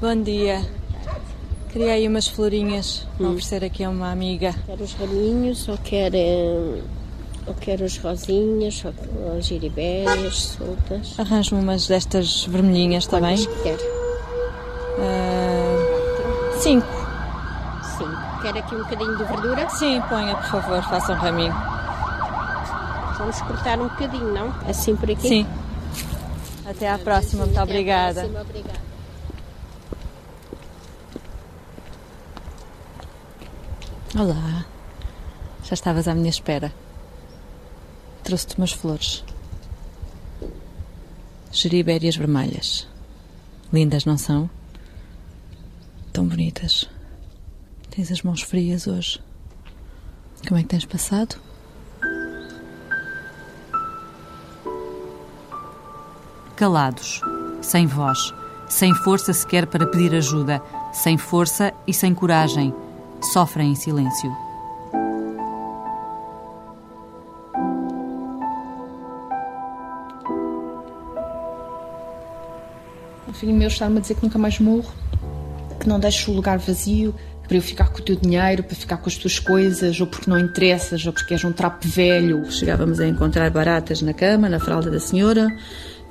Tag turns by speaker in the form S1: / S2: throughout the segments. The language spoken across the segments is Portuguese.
S1: Bom dia. Queria aí umas florinhas hum. a oferecer aqui a uma amiga.
S2: Quer os raminhos ou quer, ou quer os rosinhas ou as giribérias soltas?
S1: Arranjo-me umas destas vermelhinhas também.
S2: Quantas quer?
S1: Uh, cinco.
S2: Cinco. Quer aqui um bocadinho de verdura?
S1: Sim, ponha, por favor, faça um raminho.
S2: Vamos cortar um bocadinho, não? Assim por aqui?
S1: Sim. Até à próxima, muito obrigada.
S2: Próxima, obrigada.
S1: Olá, já estavas à minha espera. Trouxe-te umas flores. Geribérias vermelhas. Lindas, não são? Tão bonitas. Tens as mãos frias hoje. Como é que tens passado?
S3: Calados, sem voz, sem força sequer para pedir ajuda, sem força e sem coragem sofrem em silêncio.
S4: O filho meu está-me a dizer que nunca mais morro, que não deixo o lugar vazio para eu ficar com o teu dinheiro, para ficar com as tuas coisas, ou porque não interessas, ou porque és um trapo velho.
S1: Chegávamos a encontrar baratas na cama, na fralda da senhora,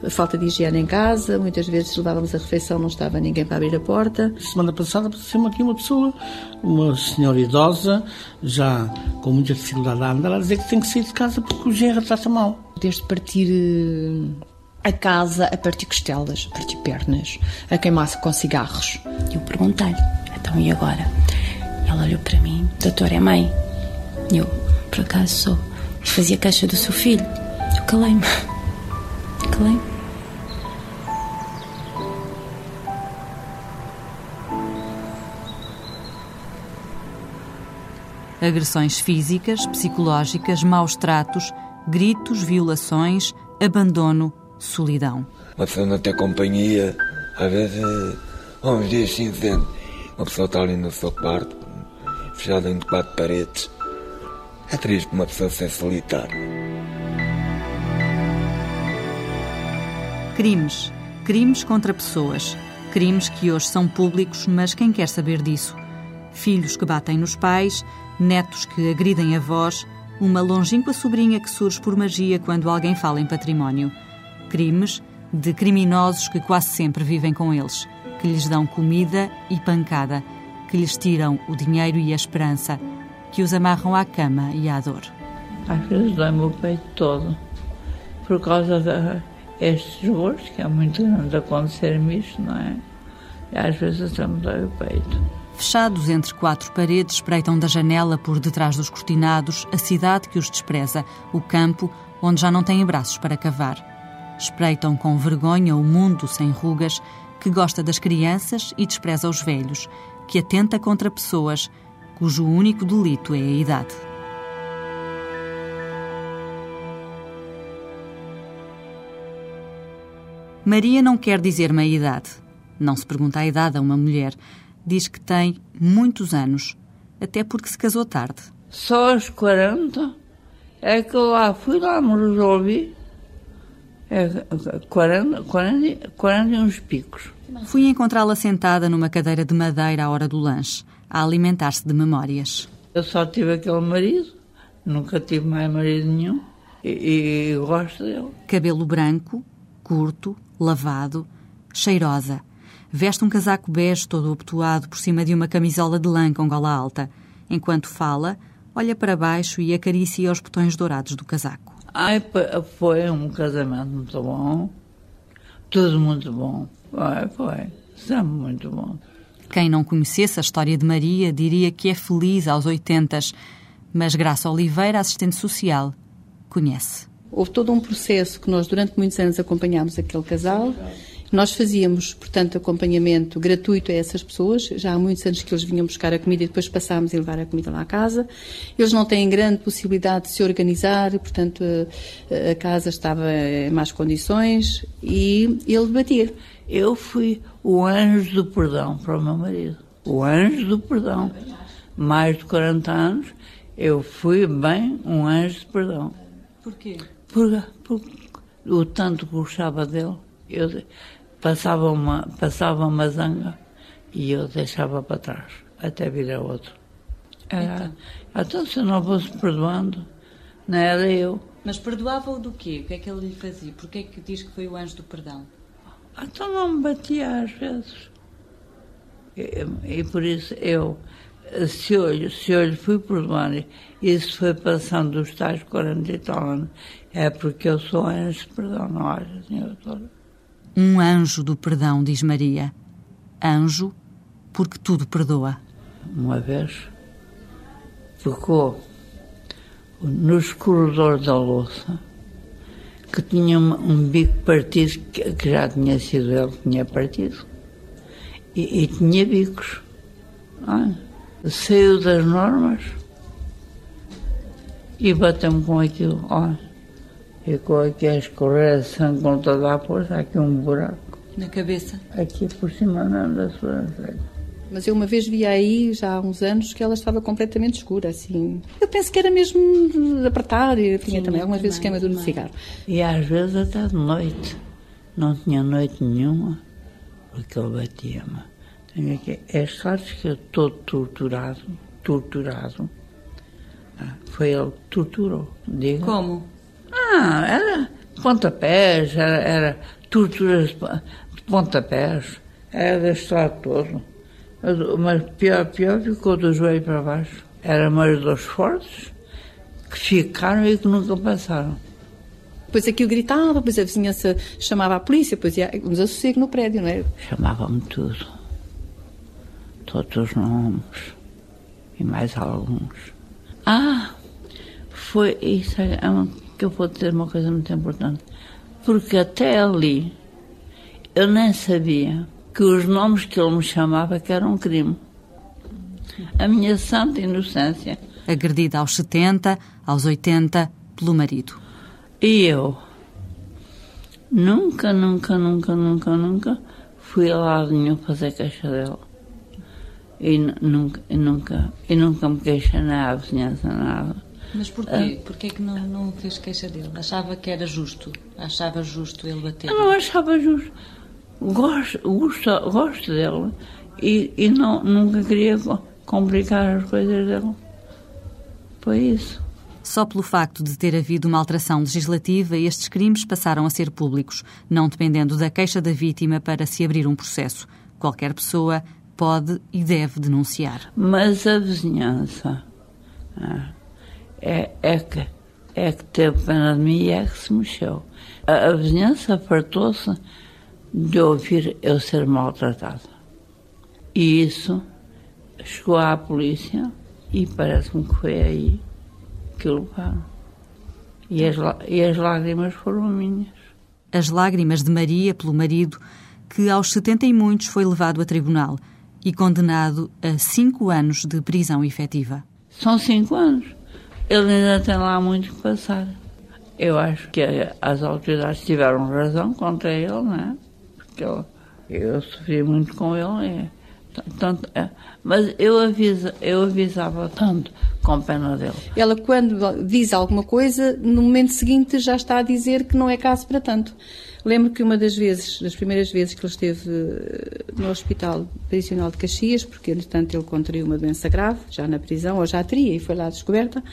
S1: a falta de higiene em casa, muitas vezes levávamos a refeição, não estava ninguém para abrir a porta.
S5: Semana passada apareceu aqui uma pessoa, uma senhora idosa, já com muita dificuldade a andar, a dizer que tem que sair de casa porque o genro trata mal.
S4: Desde partir eh, a casa, a partir costelas, a partir pernas, a queimar-se com cigarros.
S6: Eu perguntei-lhe, então e agora? Ela olhou para mim, doutor, é mãe? Eu, por acaso sou. Fazia caixa do seu filho. Eu calei-me.
S3: Agressões físicas, psicológicas, maus tratos, gritos, violações, abandono, solidão.
S7: Uma pessoa não tem companhia, às vezes, uns dias cinzentos. Uma pessoa está ali no seu quarto, fechada entre quatro paredes. É triste uma pessoa ser solitária.
S3: Crimes. Crimes contra pessoas. Crimes que hoje são públicos, mas quem quer saber disso? Filhos que batem nos pais, netos que agridem avós, uma longínqua sobrinha que surge por magia quando alguém fala em património. Crimes de criminosos que quase sempre vivem com eles, que lhes dão comida e pancada, que lhes tiram o dinheiro e a esperança, que os amarram à cama e à dor.
S8: Às vezes dói-me o peito todo, por causa da estes voos, que é muito grande acontecer-me isto, não é? E às vezes até me dói o peito.
S3: Fechados entre quatro paredes, espreitam da janela por detrás dos cortinados a cidade que os despreza, o campo onde já não têm braços para cavar. Espreitam com vergonha o mundo sem rugas que gosta das crianças e despreza os velhos, que atenta contra pessoas cujo único delito é a idade. Maria não quer dizer meia-idade. Não se pergunta a idade a uma mulher. Diz que tem muitos anos, até porque se casou tarde.
S8: Só aos 40 é que eu lá fui lá me resolvi. É 40, 40, 40 e uns picos.
S3: Fui encontrá-la sentada numa cadeira de madeira à hora do lanche, a alimentar-se de memórias.
S8: Eu só tive aquele marido, nunca tive mais marido nenhum e, e gosto dele.
S3: Cabelo branco, curto, lavado, cheirosa. Veste um casaco bege todo abotoado por cima de uma camisola de lã com gola alta. Enquanto fala, olha para baixo e acaricia os botões dourados do casaco.
S8: Ai, foi um casamento muito bom. Tudo muito bom. Foi, foi. Sempre muito bom.
S3: Quem não conhecesse a história de Maria diria que é feliz aos oitentas, mas Graça Oliveira, assistente social, conhece.
S9: Houve todo um processo que nós durante muitos anos acompanhámos aquele casal. Nós fazíamos, portanto, acompanhamento gratuito a essas pessoas. Já há muitos anos que eles vinham buscar a comida e depois passámos a levar a comida lá à casa. Eles não têm grande possibilidade de se organizar, portanto, a, a casa estava em más condições e ele batia.
S8: Eu fui o anjo do perdão para o meu marido. O anjo do perdão. Mais de 40 anos, eu fui bem um anjo de perdão.
S9: Porquê?
S8: Por, por o tanto que gostava dele. Eu passava uma, passava uma zanga e eu deixava para trás, até vir a outro. Era, então. então, se eu não fosse perdoando, não era eu.
S3: Mas perdoava-o do quê? O que é que ele lhe fazia? Porquê é que diz que foi o anjo do perdão?
S8: Então não me batia às vezes. E, e por isso eu, se eu, se lhe fui perdoando, isso foi passando dos tais 40 e tal anos, é porque eu sou anjo de perdão, não acha, senhora doutora?
S3: Um anjo do perdão, diz Maria. Anjo, porque tudo perdoa.
S8: Uma vez ficou nos corredores da louça que tinha um, bico partido que, que, já tinha sido ele que tinha partido e, e tinha bicos. Ah, saiu das normas e bateu-me com aquilo. Olha, ficou aqui a escorrer sangue com toda a força, aqui um buraco.
S3: Na cabeça?
S8: Aqui por cima não, da sobrancelha.
S9: Mas eu uma vez vi aí, já há uns anos, que ela estava completamente escura, assim. Eu penso que era mesmo de apertar, e tinha Sim, também algumas vezes queimadura de cigarro.
S8: E às vezes até de noite. Não tinha noite nenhuma, porque ele batia-me. É claro que eu estou torturado, torturado. Ah, foi ele que torturou, diga.
S3: Como?
S8: Ah, era pontapés, era, era torturas de pontapés, era deste lado todo. Mas pior, pior ficou do joelho para baixo. Era mais dos fortes que ficaram e que nunca passaram.
S9: Depois aquilo gritava, depois a vizinhança chamava a polícia, depois ia um desassossego no prédio, não é?
S8: Chamava-me tudo. Todos os nomes. E mais alguns. Ah, foi isso é uma, que eu vou dizer uma coisa muito importante. Porque até ali eu nem sabia que os nomes que ele me chamava que eram um crime. A minha santa inocência.
S3: Agredida aos 70, aos 80, pelo marido.
S8: E eu nunca, nunca, nunca, nunca, nunca fui a lado nenhum fazer queixa dela. E nunca, e nunca, e nunca me queixei na vizinhança, nada.
S3: Mas porquê? Ah. Porquê que não, não fez queixa dele? Achava que era justo? Achava justo ele bater?
S8: Eu não achava justo gosto, gosto, gosto dele e, e não, nunca queria complicar as coisas dele. Foi isso.
S3: Só pelo facto de ter havido uma alteração legislativa, estes crimes passaram a ser públicos, não dependendo da queixa da vítima para se abrir um processo. Qualquer pessoa pode e deve denunciar.
S8: Mas a vizinhança ah, é, é, que, é que teve pena de mim e é que se mexeu. A, a vizinhança fartou-se de ouvir eu ser maltratada. E isso chegou à polícia e parece-me que foi aí que o levaram. E as, e as lágrimas foram minhas.
S3: As lágrimas de Maria pelo marido, que aos 70 e muitos foi levado a tribunal e condenado a cinco anos de prisão efetiva.
S8: São cinco anos. Ele ainda tem lá muito que passar. Eu acho que as autoridades tiveram razão contra ele, não é? que eu, eu sofri muito com ele. É, tanto, é, mas eu, eu avisava tanto com pena dele.
S9: Ela, quando diz alguma coisa, no momento seguinte já está a dizer que não é caso para tanto. Lembro que uma das vezes, das primeiras vezes que ele esteve eh, no Hospital Prisional de Caxias, porque, entretanto, ele contraiu uma doença grave, já na prisão, ou já teria, e foi lá descoberta,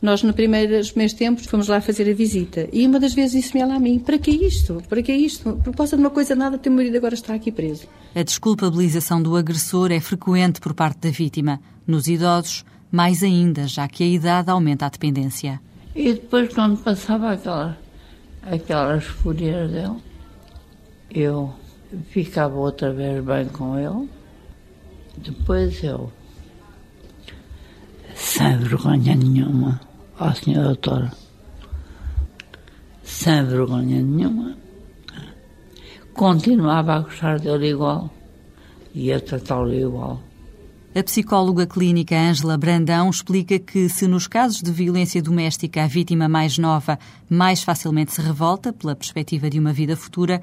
S9: nós, no primeiro, nos primeiros tempos, fomos lá fazer a visita. E uma das vezes disse-me ela a mim: para que isto? Para que isto? Por causa de uma coisa nada, teu marido agora está aqui preso.
S3: A desculpabilização do agressor é frequente por parte da vítima. Nos idosos, mais ainda, já que a idade aumenta a dependência.
S8: E depois, quando passava aquela, aquelas fúrias dele, eu ficava outra vez bem com ele. Depois eu, sem vergonha nenhuma, ó senhora doutora, sem vergonha nenhuma, continuava a gostar dele igual e a tratá-lo igual.
S3: A psicóloga clínica Ângela Brandão explica que, se nos casos de violência doméstica a vítima mais nova mais facilmente se revolta pela perspectiva de uma vida futura,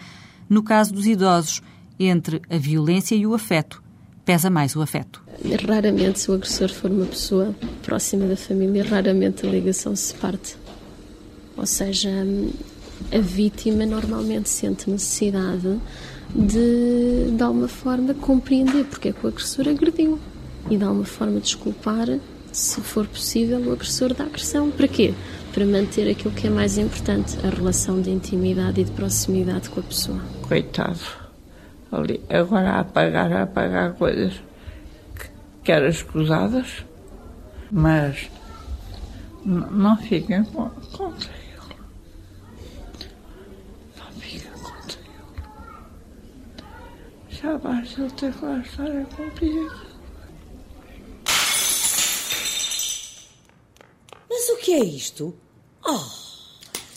S3: no caso dos idosos, entre a violência e o afeto, pesa mais o afeto.
S2: Raramente, se o agressor for uma pessoa próxima da família, raramente a ligação se parte. Ou seja, a vítima normalmente sente necessidade de, de alguma forma, compreender porque é que o agressor agrediu e de alguma forma desculpar, se for possível, o agressor da agressão. Para quê? Para manter aquilo que é mais importante, a relação de intimidade e de proximidade com a pessoa.
S8: Coitado. Ali, agora a apagar, a apagar coisas que, que eram escusadas, mas não fiquem contra ele. Não fiquem contra ele. Já basta ele ter com a história cumprida.
S10: Mas o que é isto? Oh,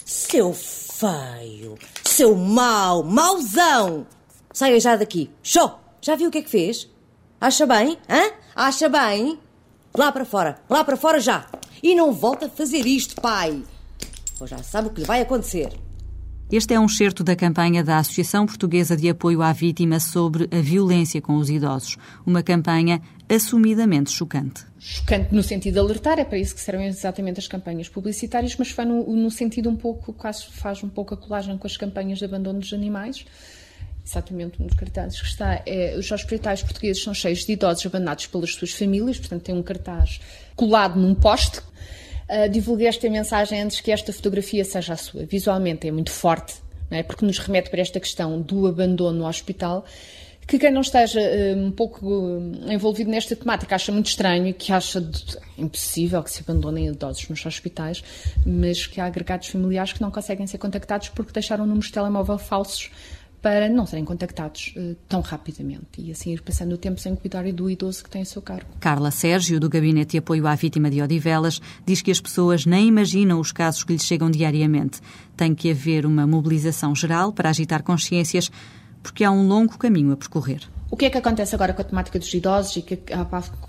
S10: seu feio, seu mau, mauzão! Saia já daqui. Show! Já viu o que é que fez? Acha bem? Hã? Acha bem? Lá para fora, lá para fora já! E não volta a fazer isto, pai! Pois já sabe o que lhe vai acontecer.
S3: Este é um certo da campanha da Associação Portuguesa de Apoio à Vítima sobre a Violência com os Idosos. Uma campanha assumidamente chocante.
S4: Chocante no sentido de alertar, é para isso que servem exatamente as campanhas publicitárias, mas foi no, no sentido um pouco, quase faz um pouco a colagem com as campanhas de abandono dos animais exatamente um dos cartazes que está, é, os hospitais portugueses são cheios de idosos abandonados pelas suas famílias, portanto tem um cartaz colado num poste. Uh, divulguei esta mensagem antes que esta fotografia seja a sua. Visualmente é muito forte, é? porque nos remete para esta questão do abandono no hospital, que quem não esteja uh, um pouco uh, envolvido nesta temática acha muito estranho e que acha de, impossível que se abandonem idosos nos hospitais, mas que há agregados familiares que não conseguem ser contactados porque deixaram números de telemóvel falsos para não serem contactados uh, tão rapidamente e assim ir passando o tempo sem cuidar do idoso que tem a seu cargo.
S3: Carla Sérgio, do Gabinete de Apoio à Vítima de Odivelas, diz que as pessoas nem imaginam os casos que lhes chegam diariamente. Tem que haver uma mobilização geral para agitar consciências, porque há um longo caminho a percorrer.
S4: O que é que acontece agora com a temática dos idosos e que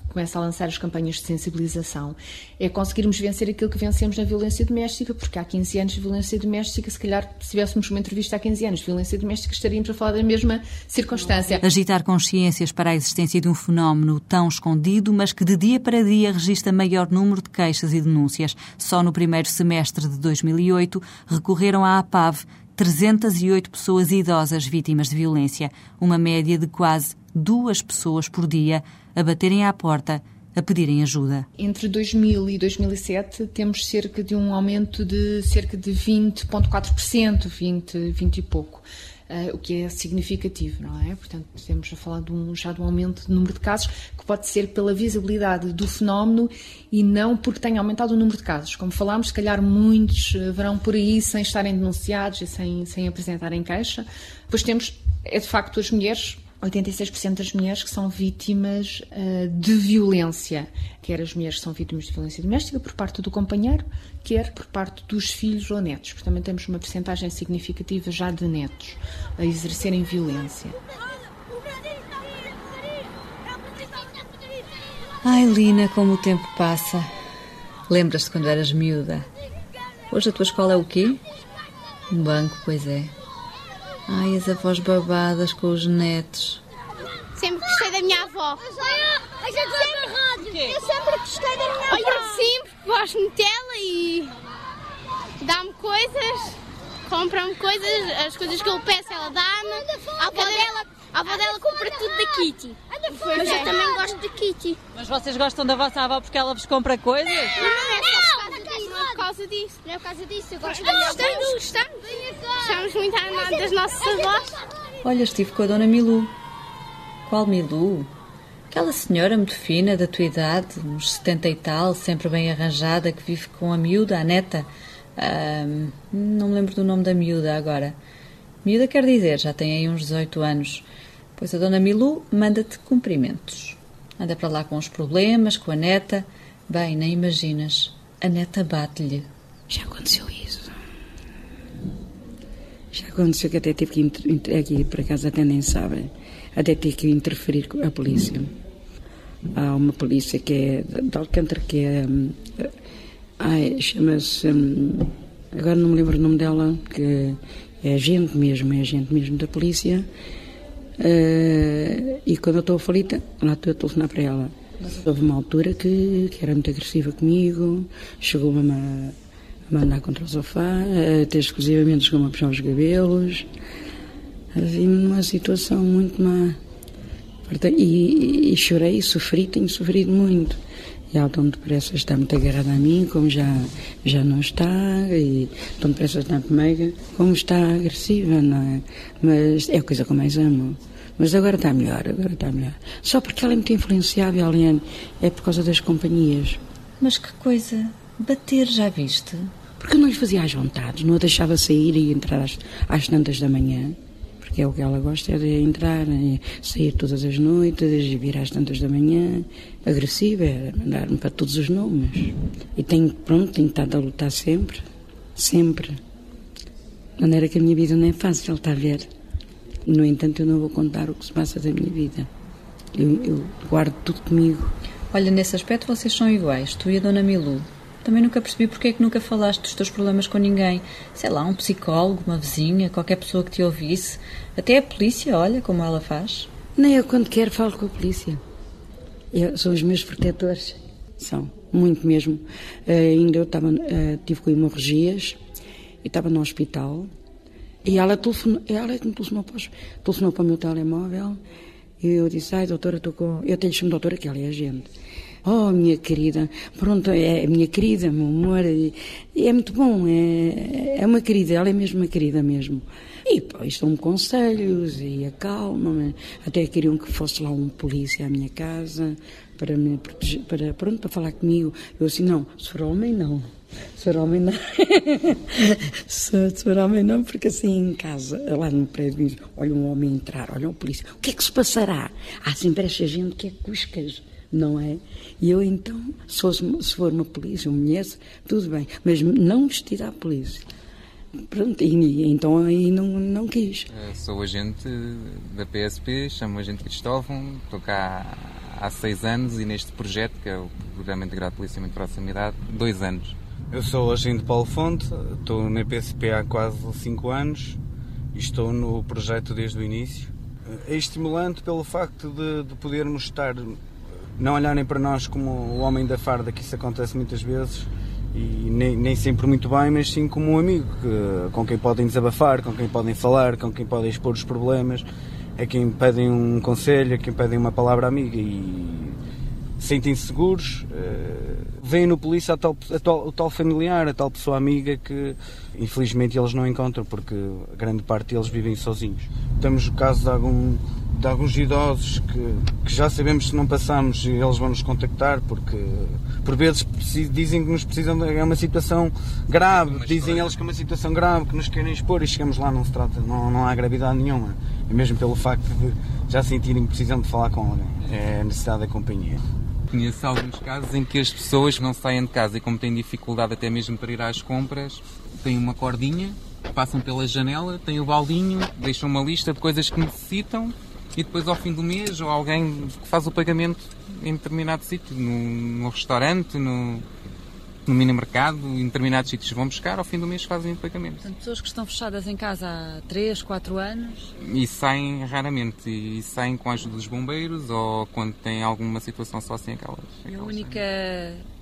S4: começa a lançar as campanhas de sensibilização? É conseguirmos vencer aquilo que vencemos na violência doméstica, porque há 15 anos de violência doméstica, se calhar se tivéssemos uma entrevista há 15 anos de violência doméstica, estaríamos a falar da mesma circunstância.
S3: Agitar consciências para a existência de um fenómeno tão escondido, mas que de dia para dia registra maior número de queixas e denúncias. Só no primeiro semestre de 2008 recorreram à APAV 308 pessoas idosas vítimas de violência, uma média de quase duas pessoas por dia a baterem à porta a pedirem ajuda.
S4: Entre 2000 e 2007 temos cerca de um aumento de cerca de 20,4%, 20, 20 e pouco uh, o que é significativo, não é? Portanto, temos a falar de um, já de um aumento de número de casos que pode ser pela visibilidade do fenómeno e não porque tenha aumentado o número de casos. Como falámos, se calhar muitos eh, verão por aí sem estarem denunciados e sem, sem apresentarem queixa. Depois temos, é de facto, as mulheres 86% das mulheres que são vítimas uh, de violência, quer as mulheres que são vítimas de violência doméstica por parte do companheiro, quer por parte dos filhos ou netos. Portanto, também temos uma percentagem significativa já de netos a exercerem violência.
S1: Ai, Lina, como o tempo passa. Lembras-te quando eras miúda? Hoje a tua escola é o quê? Um banco, pois é. Ai, as avós babadas com os netos.
S11: Sempre gostei da minha avó.
S12: Eu sempre gostei da minha avó.
S11: Olha, sim, porque gosto muito dela e dá-me coisas, compra-me coisas, as coisas que eu peço ela dá-me. A avó dela, a avó dela compra tudo da Kitty. Mas eu também gosto de Kitty.
S1: Mas vocês gostam da vossa avó porque ela vos compra coisas?
S11: Não, é só causa disso.
S12: Não é por causa disso, eu gosto
S11: Gostamos, gostamos. Estamos muito animados das nossas avós.
S1: Olha, estive com a dona Milu. Qual Milu? Aquela senhora muito fina, da tua idade, uns 70 e tal, sempre bem arranjada, que vive com a miúda, a neta. não me lembro do nome da miúda agora. Miúda quer dizer, já tem aí uns 18 anos. Pois a dona Milu manda-te cumprimentos. Anda para lá com os problemas, com a neta. Bem, nem imaginas. A neta bate-lhe.
S6: Já aconteceu isso. Já aconteceu que até tive que. Inter... Aqui, por acaso, até nem sabem. Até tive que interferir com a polícia. Há uma polícia que é de Alcântara, que é. Hum, ai, chama-se. Hum, agora não me lembro o nome dela, que é agente mesmo, é agente mesmo da polícia. Uh, e quando eu estou aflita, lá estou a telefonar para ela. Houve uma altura que, que era muito agressiva comigo, chegou-me a, mandar contra o sofá, até exclusivamente chegou-me a puxar os cabelos. Vi-me numa situação muito má. E, e, chorei sofri, tenho sofrido muito. E ela tão depressa está muito agarrada a mim, como já, já não está, e tão depressa está comigo, como está agressiva, não é? Mas é a coisa que eu mais amo. Mas agora está melhor, agora está melhor. Só porque ela é muito influenciável, Aliane, é por causa das companhias.
S1: Mas que coisa, bater já viste?
S6: Porque eu não lhe fazia às vontades, não a deixava sair e entrar às, às tantas da manhã porque é o que ela gosta é de entrar, é sair todas as noites, e vir às tantas da manhã, agressiva, é mandar-me para todos os nomes. E tenho, pronto, tenho estado a lutar sempre, sempre. De maneira que a minha vida não é fácil, está a ver. No entanto, eu não vou contar o que se passa da minha vida. Eu, eu guardo tudo comigo.
S1: Olha, nesse aspecto vocês são iguais, tu e a Dona Milu. Também nunca percebi porque é que nunca falaste dos teus problemas com ninguém. Sei lá, um psicólogo, uma vizinha, qualquer pessoa que te ouvisse. Até a polícia, olha como ela faz.
S6: Nem eu, quando quero, falo com a polícia. Eu, são os meus protetores. São, muito mesmo. Uh, ainda eu estava, uh, tive com hemorragias e estava no hospital. E ela, telefonou, ela é me telefonou para, telefonou para o meu telemóvel. E eu disse: Ai, doutora, estou com. Eu tenho chamo doutora, que ela é agente. Oh, minha querida, pronto, é minha querida, meu amor, e, é muito bom, é, é uma querida, ela é mesmo uma querida mesmo. E depois dão-me conselhos e acalmam-me. Até queriam que fosse lá um polícia à minha casa para me proteger, para, pronto, para falar comigo. Eu assim, não, se for homem, não. Se for homem, não. se, se for homem, não, porque assim em casa, lá no prédio, olha um homem entrar, olha um polícia. O que é que se passará? Há sempre esta gente que é cuscas não é? E eu então, se, fosse, se for uma polícia, uma mulher, tudo bem, mas não vestida à polícia. Pronto, e, então aí não, não quis.
S13: Eu sou agente da PSP, chamo-me agente Cristóvão, estou cá há seis anos e neste projeto, que é o Programa Integrado de Policiamento de Proximidade, dois anos.
S14: Eu sou agente Paulo Fonte, estou na PSP há quase cinco anos e estou no projeto desde o início. É estimulante pelo facto de, de podermos estar não olharem para nós como o homem da farda, que isso acontece muitas vezes, e nem, nem sempre muito bem, mas sim como um amigo que, com quem podem desabafar, com quem podem falar, com quem podem expor os problemas, a quem pedem um conselho, a quem pedem uma palavra amiga e sentem-se seguros, uh, veem no polícia a tal, a tal, o tal familiar, a tal pessoa amiga que infelizmente eles não encontram porque a grande parte deles vivem sozinhos. Temos o caso de algum de alguns idosos que, que, já sabemos se não passamos e eles vão nos contactar porque por vezes dizem que nos precisam de é uma situação grave, dizem eles que é uma situação grave, que nos querem expor e chegamos lá não se trata, não, não há gravidade nenhuma. Mesmo pelo facto de já sentirem que precisam de falar com alguém. É a necessidade da companhia.
S13: Conheço alguns casos em que as pessoas não saem de casa e como têm dificuldade até mesmo para ir às compras, têm uma cordinha, passam pela janela, têm o baldinho, deixam uma lista de coisas que necessitam e depois ao fim do mês ou alguém que faz o pagamento em determinado sítio, no restaurante, no, no mini mercado, em determinados sítios vão buscar, ao fim do mês fazem o pagamento.
S1: Portanto, pessoas que estão fechadas em casa há 3, 4 anos?
S13: E saem raramente, e saem com a ajuda dos bombeiros ou quando têm alguma situação só assim aquelas. aquelas
S1: a única,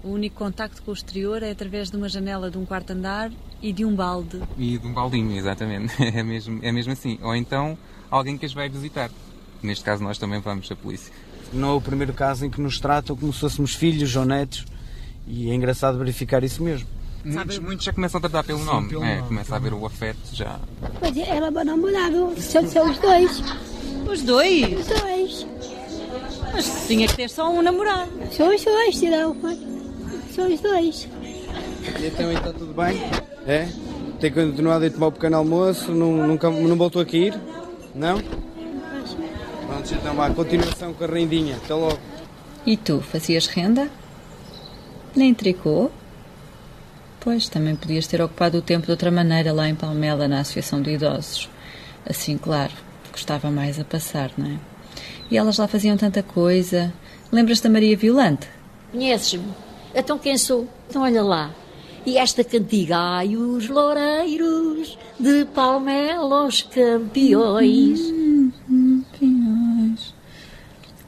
S1: o único contacto com o exterior é através de uma janela de um quarto andar e de um balde.
S13: E de um baldinho, exatamente. É mesmo, é mesmo assim. Ou então alguém que as vai visitar. Neste caso, nós também vamos, a polícia.
S14: Não é o primeiro caso em que nos tratam como se fôssemos filhos ou netos e é engraçado verificar isso mesmo.
S13: Muitos, muitos já começam a tratar pelo Sim, nome, pelo é, nome, começa a haver o afeto já.
S12: Mas ela vai namorar, são, são os dois.
S1: Os dois?
S12: Os dois.
S1: Mas tinha que ter só um namorado.
S12: São os dois, tirão. São os dois.
S14: E então está tudo bem? É? Tem continuado a tomar o pequeno almoço? Não, nunca, não voltou aqui ir? Não? Pronto, então vá, continuação com a rendinha. Até logo.
S1: E tu, fazias renda? Nem tricô? Pois, também podias ter ocupado o tempo de outra maneira lá em Palmela, na Associação de Idosos. Assim, claro, gostava mais a passar, não é? E elas lá faziam tanta coisa. Lembras da Maria Violante?
S15: Conheces-me? Então quem sou? Então olha lá. E esta cantiga, ai, os loureiros de Palmela, os campeões. Hum, hum,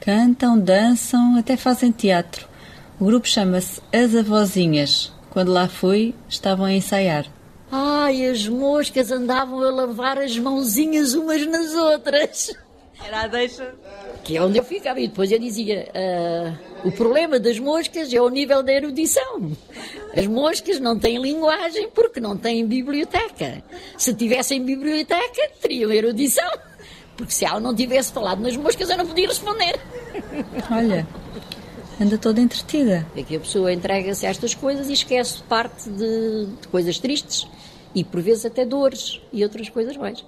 S1: Cantam, dançam, até fazem teatro. O grupo chama-se As Avozinhas. Quando lá fui, estavam a ensaiar.
S15: Ai, as moscas andavam a lavar as mãozinhas umas nas outras.
S16: Era a deixa.
S15: Que é onde eu ficava. E depois eu dizia: uh, o problema das moscas é o nível da erudição. As moscas não têm linguagem porque não têm biblioteca. Se tivessem biblioteca, teriam erudição. Porque se ela não tivesse falado nas moscas, eu não podia responder.
S1: Olha, anda toda entretida.
S15: É que a pessoa entrega-se a estas coisas e esquece parte de, de coisas tristes e por vezes até dores e outras coisas mais.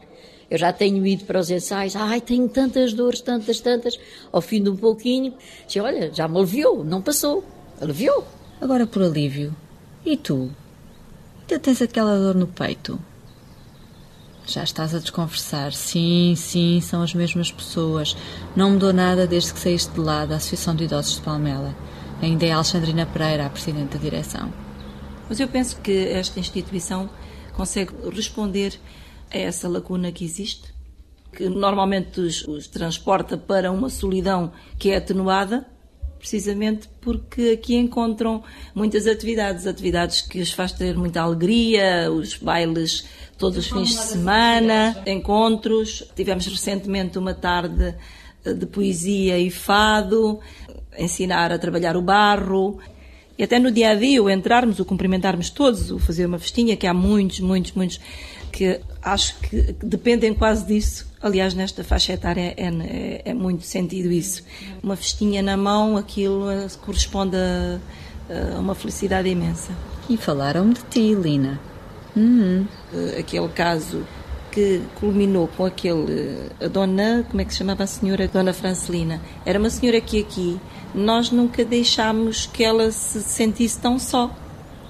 S15: Eu já tenho ido para os ensaios, ai, tenho tantas dores, tantas, tantas. Ao fim de um pouquinho, disse, olha, já me aliviou, não passou. Aliviou.
S1: Agora por alívio. E tu? Ainda tens aquela dor no peito? Já estás a desconversar. Sim, sim, são as mesmas pessoas. Não mudou nada desde que saíste de lá da Associação de Idosos de Palmela. Ainda é Alexandrina Pereira, a Presidente da Direção.
S16: Mas eu penso que esta instituição consegue responder a essa lacuna que existe, que normalmente os, os transporta para uma solidão que é atenuada, precisamente porque aqui encontram muitas atividades, atividades que os faz ter muita alegria, os bailes todos os fins de semana, encontros. Tivemos recentemente uma tarde eh, de poesia e fado, ensinar a trabalhar o barro. E até no dia a dia, o entrarmos, o cumprimentarmos todos, o fazer uma festinha, que há muitos, muitos, muitos que acho que dependem quase disso. Aliás, nesta faixa etária é, é, é muito sentido isso. Uma festinha na mão, aquilo eh, corresponde a, a uma felicidade imensa.
S1: E falaram de ti, Lina. Uhum.
S16: Aquele caso que culminou com aquele. A dona. Como é que se chamava a senhora? Dona Francelina. Era uma senhora que aqui nós nunca deixámos que ela se sentisse tão só.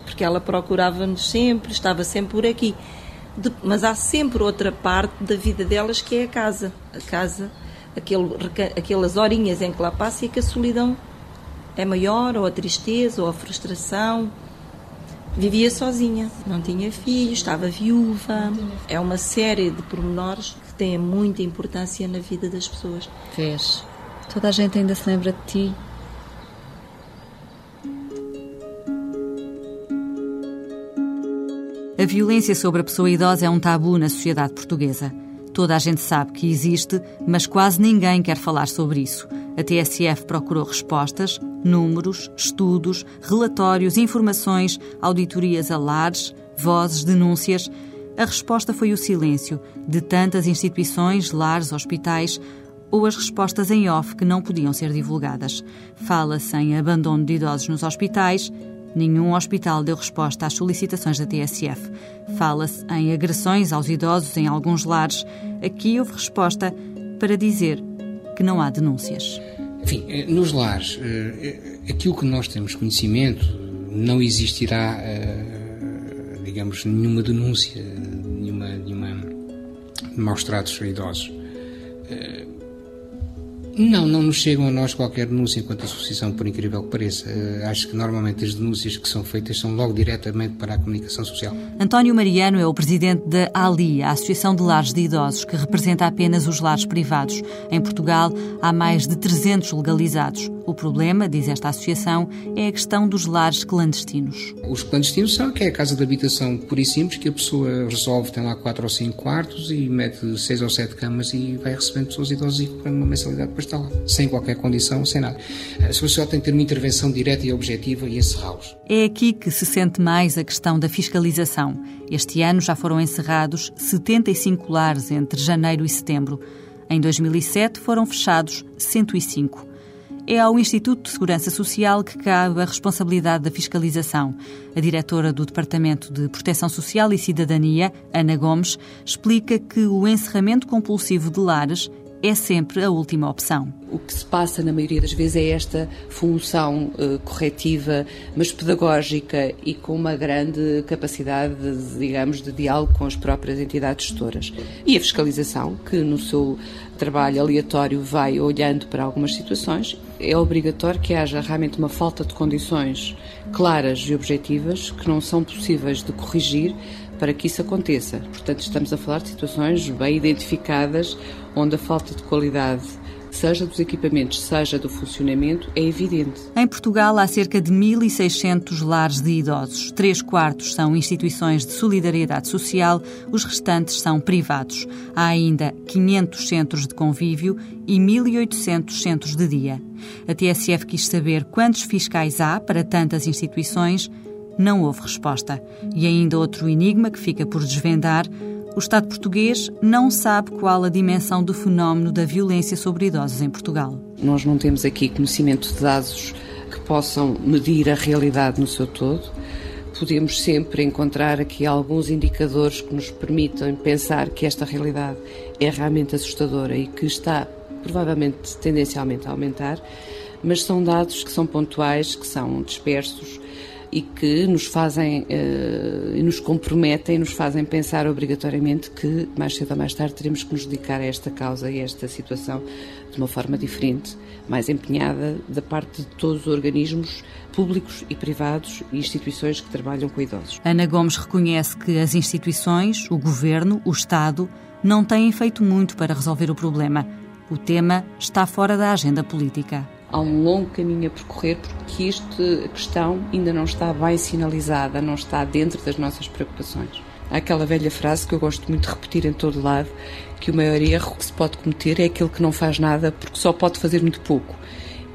S16: Porque ela procurava-nos sempre, estava sempre por aqui. De, mas há sempre outra parte da vida delas que é a casa. A casa, aquele, aquelas horinhas em que lá passa e que a solidão é maior, ou a tristeza, ou a frustração. Vivia sozinha, não tinha filhos, estava viúva. É uma série de pormenores que têm muita importância na vida das pessoas.
S1: Vês? Toda a gente ainda se lembra de ti.
S3: A violência sobre a pessoa idosa é um tabu na sociedade portuguesa. Toda a gente sabe que existe, mas quase ninguém quer falar sobre isso. A TSF procurou respostas, números, estudos, relatórios, informações, auditorias a lares, vozes, denúncias. A resposta foi o silêncio de tantas instituições, lares, hospitais, ou as respostas em off que não podiam ser divulgadas. Fala-se em abandono de idosos nos hospitais, Nenhum hospital deu resposta às solicitações da TSF. Fala-se em agressões aos idosos em alguns lares. Aqui houve resposta para dizer que não há denúncias.
S17: Enfim, eh, nos lares, eh, aquilo que nós temos conhecimento, não existirá, eh, digamos, nenhuma denúncia, nenhuma, nenhuma maus tratos a idosos. Não, não nos chegam a nós qualquer denúncia enquanto associação, por incrível que pareça. Uh, acho que normalmente as denúncias que são feitas são logo diretamente para a comunicação social.
S3: António Mariano é o presidente da ALI, a Associação de Lares de Idosos, que representa apenas os lares privados. Em Portugal, há mais de 300 legalizados. O problema, diz esta associação, é a questão dos lares clandestinos.
S17: Os clandestinos são que é a casa de habitação pura e simples, que a pessoa resolve, tem lá quatro ou cinco quartos e mete seis ou sete camas e vai recebendo pessoas idosas e cobrando uma mensalidade para estar lá, sem qualquer condição, sem nada. A sociedade tem que ter uma intervenção direta e objetiva e encerrá-los.
S3: É aqui que se sente mais a questão da fiscalização. Este ano já foram encerrados 75 lares entre janeiro e setembro. Em 2007 foram fechados 105 é ao Instituto de Segurança Social que cabe a responsabilidade da fiscalização. A diretora do Departamento de Proteção Social e Cidadania, Ana Gomes, explica que o encerramento compulsivo de lares é sempre a última opção.
S18: O que se passa na maioria das vezes é esta função uh, corretiva, mas pedagógica e com uma grande capacidade, de, digamos, de diálogo com as próprias entidades gestoras. E a fiscalização, que no seu trabalho aleatório vai olhando para algumas situações, é obrigatório que haja realmente uma falta de condições claras e objetivas que não são possíveis de corrigir para que isso aconteça. Portanto, estamos a falar de situações bem identificadas, onde a falta de qualidade seja dos equipamentos, seja do funcionamento, é evidente.
S3: Em Portugal há cerca de 1.600 lares de idosos. Três quartos são instituições de solidariedade social, os restantes são privados. Há ainda 500 centros de convívio e 1.800 centros de dia. A TSF quis saber quantos fiscais há para tantas instituições. Não houve resposta. E ainda outro enigma que fica por desvendar o Estado português não sabe qual a dimensão do fenómeno da violência sobre idosos em Portugal.
S18: Nós não temos aqui conhecimento de dados que possam medir a realidade no seu todo. Podemos sempre encontrar aqui alguns indicadores que nos permitam pensar que esta realidade é realmente assustadora e que está provavelmente tendencialmente a aumentar, mas são dados que são pontuais, que são dispersos e que nos fazem uh, e nos comprometem, nos fazem pensar obrigatoriamente que mais cedo ou mais tarde teremos que nos dedicar a esta causa e a esta situação de uma forma diferente, mais empenhada da parte de todos os organismos públicos e privados e instituições que trabalham com idosos.
S3: Ana Gomes reconhece que as instituições, o governo, o Estado, não têm feito muito para resolver o problema. O tema está fora da agenda política
S18: há um longo caminho a percorrer porque esta questão ainda não está bem sinalizada, não está dentro das nossas preocupações. Há aquela velha frase que eu gosto muito de repetir em todo lado, que o maior erro que se pode cometer é aquele que não faz nada porque só pode fazer muito pouco.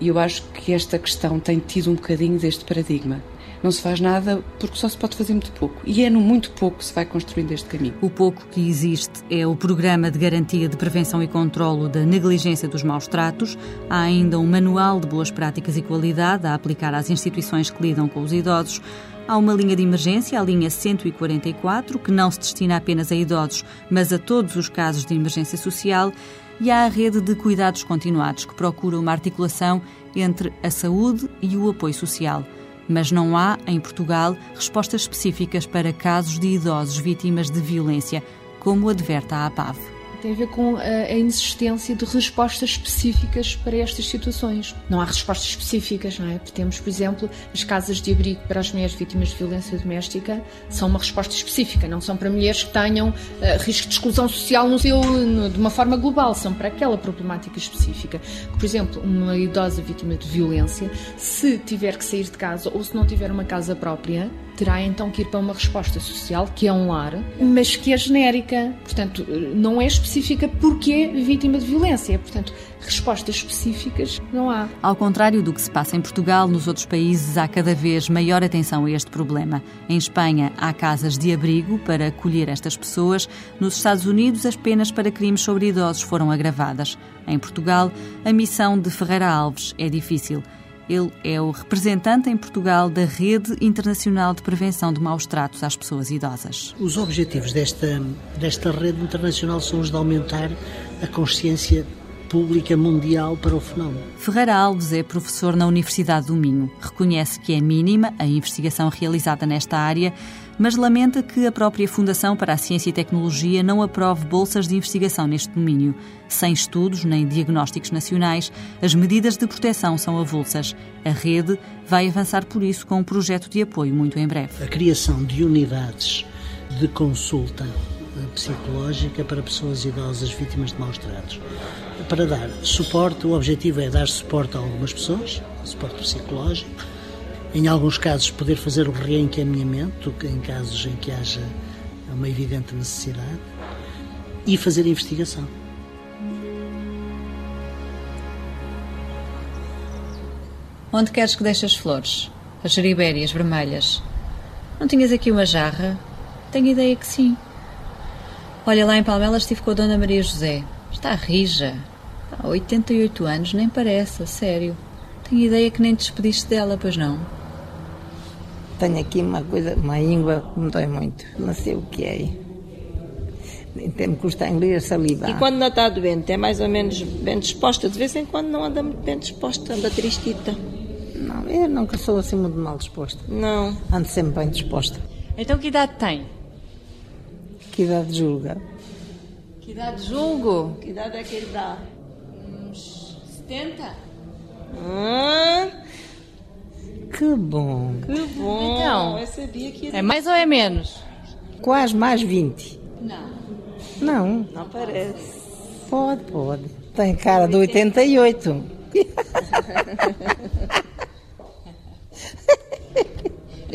S18: E eu acho que esta questão tem tido um bocadinho deste paradigma não se faz nada porque só se pode fazer muito pouco. E é no muito pouco que se vai construindo este caminho.
S3: O pouco que existe é o Programa de Garantia de Prevenção e Controlo da Negligência dos Maus Tratos. Há ainda um Manual de Boas Práticas e Qualidade a aplicar às instituições que lidam com os idosos. Há uma linha de emergência, a linha 144, que não se destina apenas a idosos, mas a todos os casos de emergência social. E há a rede de cuidados continuados, que procura uma articulação entre a saúde e o apoio social mas não há, em Portugal, respostas específicas para casos de idosos vítimas de violência, como adverte a APAV
S4: tem a ver com a, a inexistência de respostas específicas para estas situações. Não há respostas específicas, não é? Temos, por exemplo, as casas de abrigo para as mulheres vítimas de violência doméstica são uma resposta específica, não são para mulheres que tenham uh, risco de exclusão social no seu, no, de uma forma global, são para aquela problemática específica. Por exemplo, uma idosa vítima de violência, se tiver que sair de casa ou se não tiver uma casa própria, terá então que ir para uma resposta social, que é um lar, mas que é genérica. Portanto, não é específica porque é vítima de violência. Portanto, respostas específicas não há.
S3: Ao contrário do que se passa em Portugal, nos outros países há cada vez maior atenção a este problema. Em Espanha há casas de abrigo para acolher estas pessoas. Nos Estados Unidos, as penas para crimes sobre idosos foram agravadas. Em Portugal, a missão de Ferreira Alves é difícil. Ele é o representante em Portugal da Rede Internacional de Prevenção de Maus Tratos às Pessoas Idosas.
S5: Os objetivos desta, desta rede internacional são os de aumentar a consciência pública mundial para o fenómeno.
S3: Ferreira Alves é professor na Universidade do Minho. Reconhece que é mínima a investigação realizada nesta área mas lamenta que a própria Fundação para a Ciência e Tecnologia não aprove bolsas de investigação neste domínio. Sem estudos nem diagnósticos nacionais, as medidas de proteção são avulsas. A rede vai avançar por isso com um projeto de apoio muito em breve.
S5: A criação de unidades de consulta eh, psicológica para pessoas idosas vítimas de maus tratos. Para dar suporte, o objetivo é dar suporte a algumas pessoas, suporte psicológico, em alguns casos, poder fazer o reencaminhamento, em casos em que haja uma evidente necessidade, e fazer investigação.
S1: Onde queres que deixe as flores? As geribérias vermelhas. Não tinhas aqui uma jarra? Tenho ideia que sim. Olha, lá em Palmela estive com a Dona Maria José. Está rija. Há 88 anos, nem parece, sério. Tenho ideia que nem te despediste dela, pois não?
S19: Tenho aqui uma coisa, uma língua que me dói muito. Não sei o que é. Tem me custa engolir a saliva.
S16: E quando não está doente, é mais ou menos bem disposta? De vez em quando não anda muito bem disposta, anda tristita.
S19: Não, eu nunca sou assim muito mal disposta.
S16: Não.
S19: Ando sempre bem disposta.
S1: Então que idade tem?
S19: Que idade julga?
S1: Que idade julgo?
S16: Que idade é que ele dá?
S1: Uns 70?
S19: Hum? Que bom.
S16: Que bom.
S1: Então,
S16: eu sabia que
S1: é mais ou é menos?
S19: Quase mais 20.
S1: Não.
S19: Não.
S16: Não parece.
S19: Pode, pode. Tem cara de 88.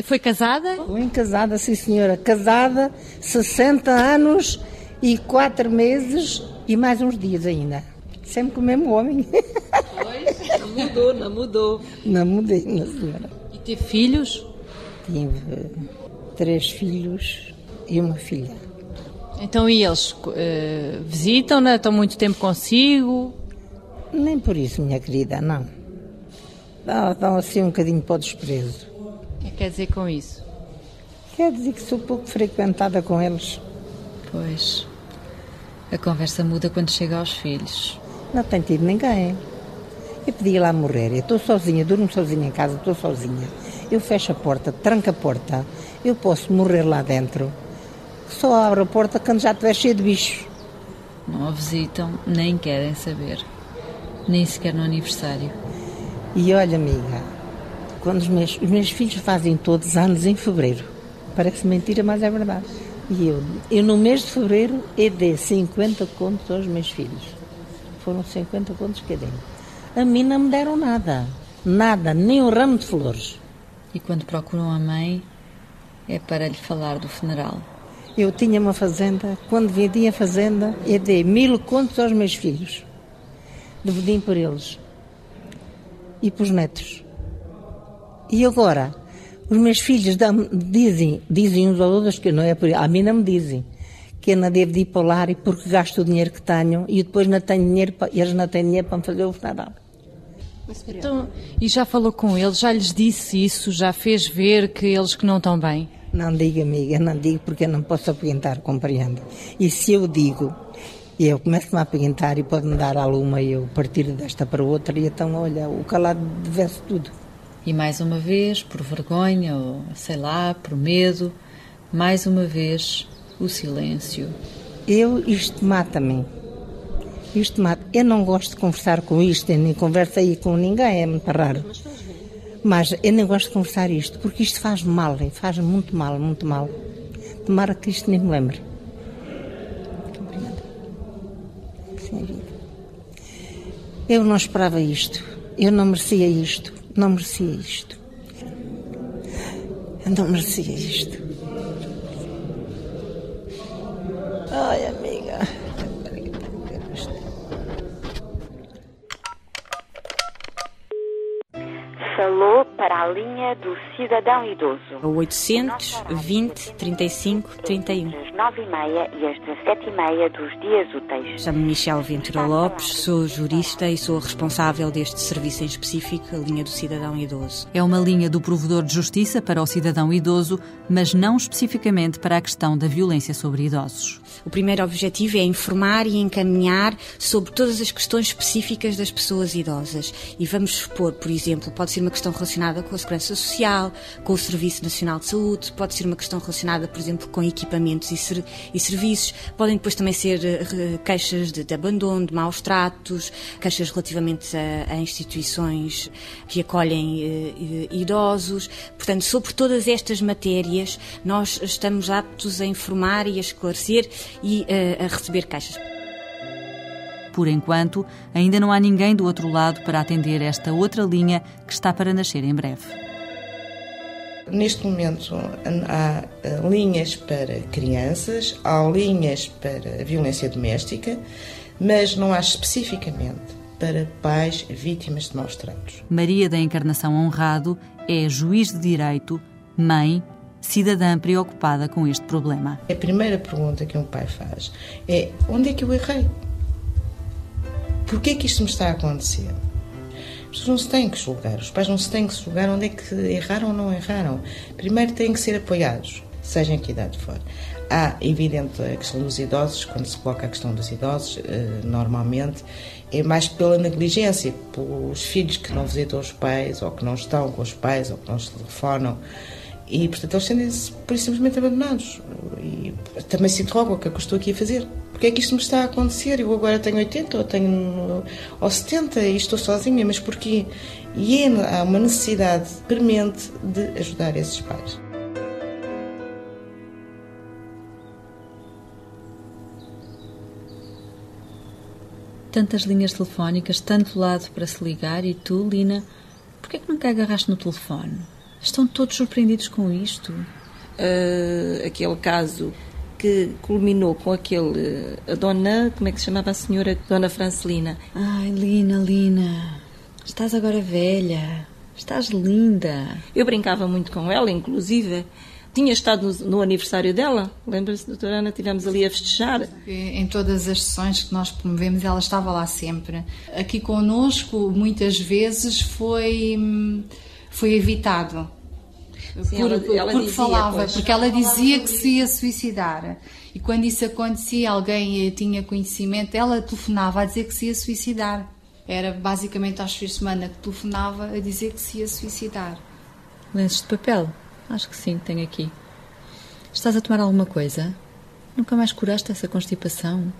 S3: Foi casada?
S19: Fui casada, sim senhora. Casada, 60 anos e 4 meses e mais uns dias ainda. Sempre com o mesmo homem.
S3: Pois, não mudou, não mudou.
S19: Não mudei, não senhora.
S3: E teve filhos?
S19: Tive três filhos e uma filha.
S3: Então e eles uh, visitam-na? Estão muito tempo consigo?
S19: Nem por isso, minha querida, não. Dão, dão assim um bocadinho para o desprezo.
S3: O que quer dizer com isso?
S19: Quer dizer que sou pouco frequentada com eles.
S1: Pois. A conversa muda quando chega aos filhos.
S19: Não tem tido ninguém. Eu podia lá morrer. Eu estou sozinha, durmo sozinha em casa, estou sozinha. Eu fecho a porta, tranco a porta. Eu posso morrer lá dentro. Só abro a porta quando já estiver cheio de bichos.
S1: Não a visitam, nem querem saber. Nem sequer no aniversário.
S19: E olha, amiga, quando os meus, os meus filhos fazem todos anos em fevereiro. Parece mentira, mas é verdade. E eu, eu no mês de fevereiro, eu dei 50 contos aos meus filhos. Foram 50 contos cada um. A mim não me deram nada. Nada, nem um ramo de flores.
S1: E quando procuram a mãe, é para lhe falar do funeral.
S19: Eu tinha uma fazenda, quando vendi a fazenda, eu dei mil contos aos meus filhos. Dividi por eles. E para os netos. E agora, os meus filhos dizem, dizem uns aos outros que não é por A mim não me dizem que eu não devo de ir para lá e porque gasto o dinheiro que tenho e depois não tenho dinheiro, para, eles não têm dinheiro para me fazer o funeral.
S3: Então, e já falou com eles, já lhes disse isso, já fez ver que eles que não estão bem?
S19: Não digo, amiga, não digo porque eu não posso apaguentar, compreendo. E se eu digo, eu começo-me a apaguentar e pode-me dar alguma e eu partir desta para outra e então, olha, o calado vence tudo.
S1: E mais uma vez, por vergonha ou sei lá, por medo, mais uma vez o silêncio.
S19: Eu, isto mata-me. Isto mata. Eu não gosto de conversar com isto, eu nem converso aí com ninguém, é muito raro. Mas eu nem gosto de conversar isto, porque isto faz mal, faz muito mal, muito mal. Tomara que isto nem me lembre. Eu não esperava isto. Eu não merecia isto. Não merecia isto. Eu não merecia isto.
S20: Cidadão idoso.
S21: 820 35 31.
S20: Às 9h30 e às 17h30 dos dias úteis.
S21: Chamo-me Michel Ventura Lopes, sou jurista e sou responsável deste serviço em específico, a linha do cidadão idoso.
S3: É uma linha do provedor de justiça para o cidadão idoso, mas não especificamente para a questão da violência sobre idosos.
S21: O primeiro objetivo é informar e encaminhar sobre todas as questões específicas das pessoas idosas. E vamos expor, por exemplo, pode ser uma questão relacionada com a segurança social, com o Serviço Nacional de Saúde, pode ser uma questão relacionada, por exemplo, com equipamentos e, e serviços, podem depois também ser uh, queixas de, de, abandono, de maus tratos, queixas relativamente a, a instituições que acolhem uh, idosos. Portanto, sobre todas estas matérias, nós estamos aptos a informar e a esclarecer e uh, a receber queixas.
S3: Por enquanto, ainda não há ninguém do outro lado para atender esta outra linha que está para nascer em breve.
S22: Neste momento há linhas para crianças, há linhas para violência doméstica, mas não há especificamente para pais vítimas de maus tratos.
S3: Maria da Encarnação Honrado é juiz de direito, mãe, cidadã preocupada com este problema.
S22: A primeira pergunta que um pai faz é: onde é que eu errei? Porquê é que isto me está a acontecer? As pessoas não se têm que julgar, os pais não se têm que julgar onde é que erraram ou não erraram. Primeiro têm que ser apoiados, seja em que idade for. Há, evidente, a questão dos idosos, quando se coloca a questão dos idosos, normalmente é mais pela negligência, pelos filhos que não visitam os pais, ou que não estão com os pais, ou que não se telefonam. E, portanto, eles sentem-se por isso simplesmente abandonados. E também se interrogam o que é que eu estou aqui a fazer. Porque é que isto me está a acontecer? Eu agora tenho 80 ou tenho ou 70 e estou sozinha, mas porquê? E é, há uma necessidade premente de ajudar esses pais.
S1: Tantas linhas telefónicas, tanto lado para se ligar e tu, Lina, porquê é que nunca agarraste no telefone? Estão todos surpreendidos com isto?
S16: Uh, aquele caso que culminou com aquele. A dona. Como é que se chamava a senhora? Dona Francelina.
S1: Ai, Lina, Lina. Estás agora velha. Estás linda.
S16: Eu brincava muito com ela, inclusive. Tinha estado no, no aniversário dela, lembra-se, doutora Ana? Estivemos ali a festejar.
S23: Em todas as sessões que nós promovemos, ela estava lá sempre. Aqui connosco, muitas vezes, foi, foi evitado. Sim, por, ela, ela porque dizia, falava, pois. porque ela dizia que se ia suicidar. E quando isso acontecia, alguém tinha conhecimento, ela telefonava a dizer que se ia suicidar. Era basicamente aos fins de semana que telefonava a dizer que se ia suicidar.
S1: Lenços de papel? Acho que sim, tenho aqui. Estás a tomar alguma coisa? Nunca mais curaste essa constipação?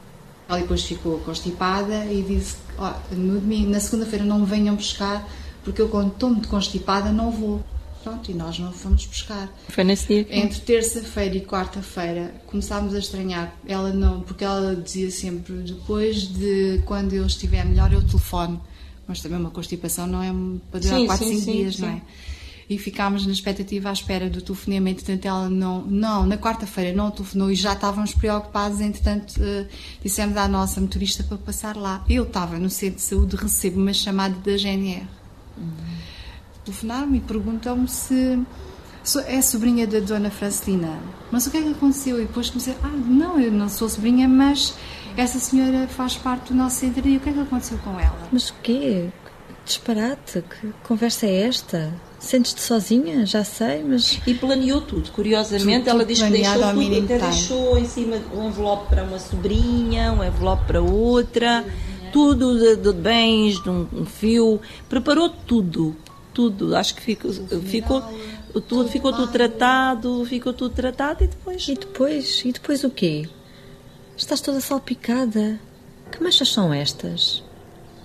S23: Ela depois ficou constipada e disse: oh, no domingo, na segunda-feira não me venham buscar, porque eu, quando estou muito constipada, não vou. Pronto, e nós não fomos buscar.
S16: Foi nesse dia que...
S23: Entre terça-feira e quarta-feira começámos a estranhar. Ela não, porque ela dizia sempre, depois de quando eu estiver melhor, eu telefono. Mas também uma constipação não é para durar 4, 5 dias, sim. não é? E ficámos na expectativa à espera do telefonema. Entretanto, ela não, não na quarta-feira não telefonou e já estávamos preocupados. Entretanto, uh, dissemos à nossa motorista para passar lá. Eu estava no centro de saúde, recebo uma chamada da GNR. Uhum telefonaram-me e perguntam-me se é sobrinha da Dona Francelina. Mas o que é que aconteceu? E depois comecei, ah, não, eu não sou sobrinha, mas essa senhora faz parte do nosso centro e o que é que aconteceu com ela?
S1: Mas o quê? Disparate? Que conversa é esta? Sentes-te sozinha? Já sei, mas.
S16: E planeou tudo, curiosamente. Tudo, ela diz que deixou tudo, até deixou em cima um envelope para uma sobrinha, um envelope para outra, tudo de, de bens, de um, um fio. Preparou tudo tudo. Acho que ficou, ficou tudo, ficou tudo tratado, ficou tudo tratado e depois.
S1: E depois? E depois o quê? Estás toda salpicada. Que manchas são estas?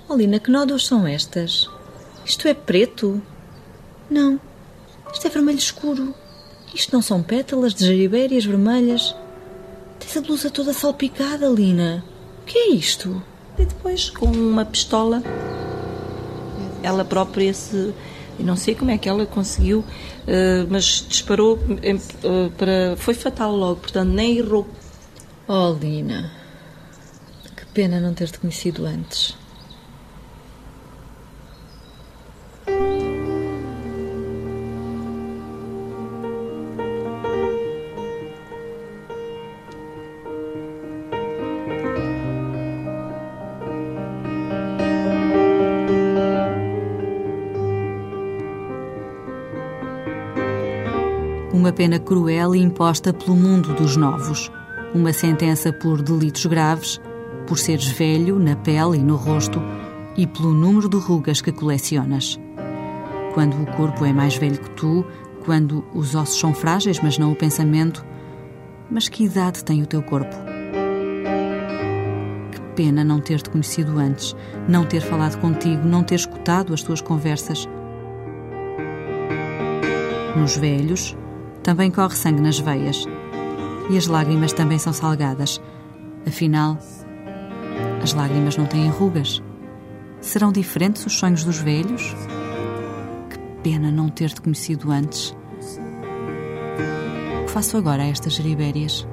S1: Olina, que nódulos são estas? Isto é preto? Não. Isto é vermelho escuro. Isto não são pétalas de jaribérias vermelhas. Tens a blusa toda salpicada, Lina. O que é isto?
S16: E depois, com uma pistola, ela própria se não sei como é que ela conseguiu, uh, mas disparou em, uh, para. Foi fatal logo, portanto, nem errou.
S1: Oh, Lina, que pena não ter-te conhecido antes.
S3: Pena cruel imposta pelo mundo dos novos. Uma sentença por delitos graves, por seres velho na pele e no rosto e pelo número de rugas que colecionas. Quando o corpo é mais velho que tu, quando os ossos são frágeis, mas não o pensamento, mas que idade tem o teu corpo? Que pena não ter-te conhecido antes, não ter falado contigo, não ter escutado as tuas conversas. Nos velhos, também corre sangue nas veias. E as lágrimas também são salgadas. Afinal, as lágrimas não têm rugas. Serão diferentes os sonhos dos velhos? Que pena não ter-te conhecido antes. O que faço agora a estas geribérias?